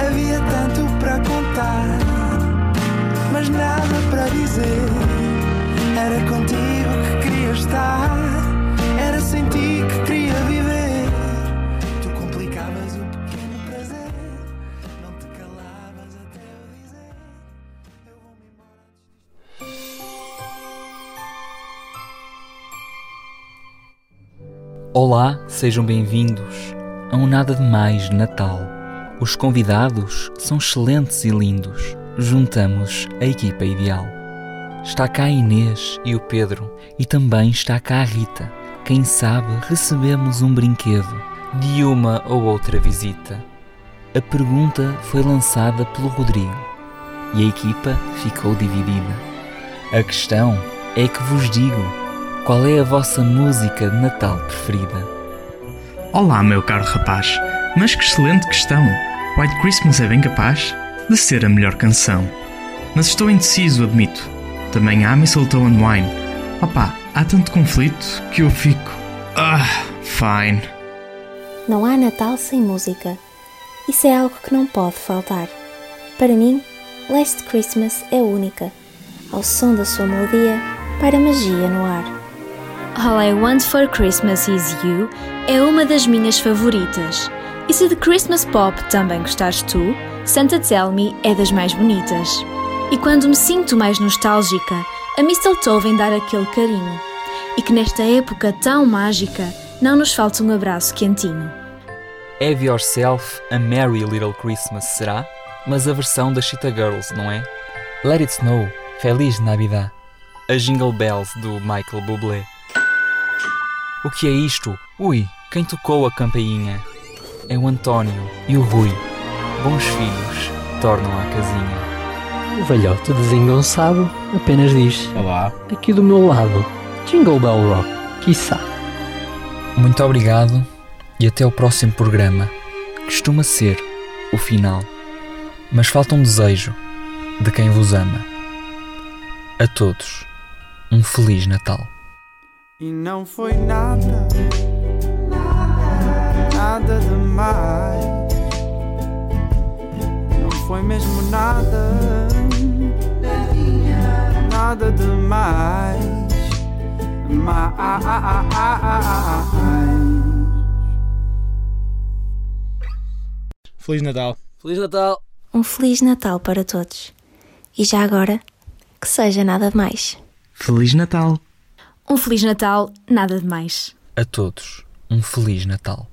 Havia tanto para contar, mas nada para dizer. Era contigo que queria estar, era sem ti que queria viver. Tu complicavas o pequeno prazer, não te calavas até eu dizer. Eu vou-me embora. Olá, sejam bem-vindos a um Nada de Mais Natal. Os convidados são excelentes e lindos. Juntamos a equipa ideal. Está cá a Inês e o Pedro, e também está cá a Rita. Quem sabe recebemos um brinquedo de uma ou outra visita. A pergunta foi lançada pelo Rodrigo e a equipa ficou dividida. A questão é que vos digo qual é a vossa música de Natal preferida. Olá, meu caro rapaz, mas que excelente questão! White Christmas é bem capaz de ser a melhor canção. Mas estou indeciso, admito. Também há Mistletoe and Wine. Opa, há tanto conflito que eu fico. Ah, fine. Não há Natal sem música. Isso é algo que não pode faltar. Para mim, Last Christmas é única. Ao som da sua melodia, para magia no ar. All I Want for Christmas Is You é uma das minhas favoritas. E se de Christmas Pop também gostares tu, Santa Tell Me é das mais bonitas. E quando me sinto mais nostálgica, a Mistletoe vem dar aquele carinho. E que nesta época tão mágica não nos falta um abraço quentinho. Have Yourself a Merry Little Christmas será? Mas a versão das Cheetah Girls, não é? Let It Snow, Feliz Navidad. A Jingle Bells do Michael Bublé. O que é isto? Ui, quem tocou a campainha? É o António e o Rui. Bons filhos tornam a casinha. O velhote desengonçado apenas diz: Olá. Aqui do meu lado, Jingle Bell Rock, quiçá. Muito obrigado e até o próximo programa. Costuma ser o final, mas falta um desejo de quem vos ama. A todos, um Feliz Natal. E não foi nada, nada demais. Não foi mesmo nada, nada demais. Mais. Feliz Natal. Feliz Natal! Um Feliz Natal para todos. E já agora, que seja nada mais. Feliz Natal! Um Feliz Natal, nada de mais. A todos, um Feliz Natal.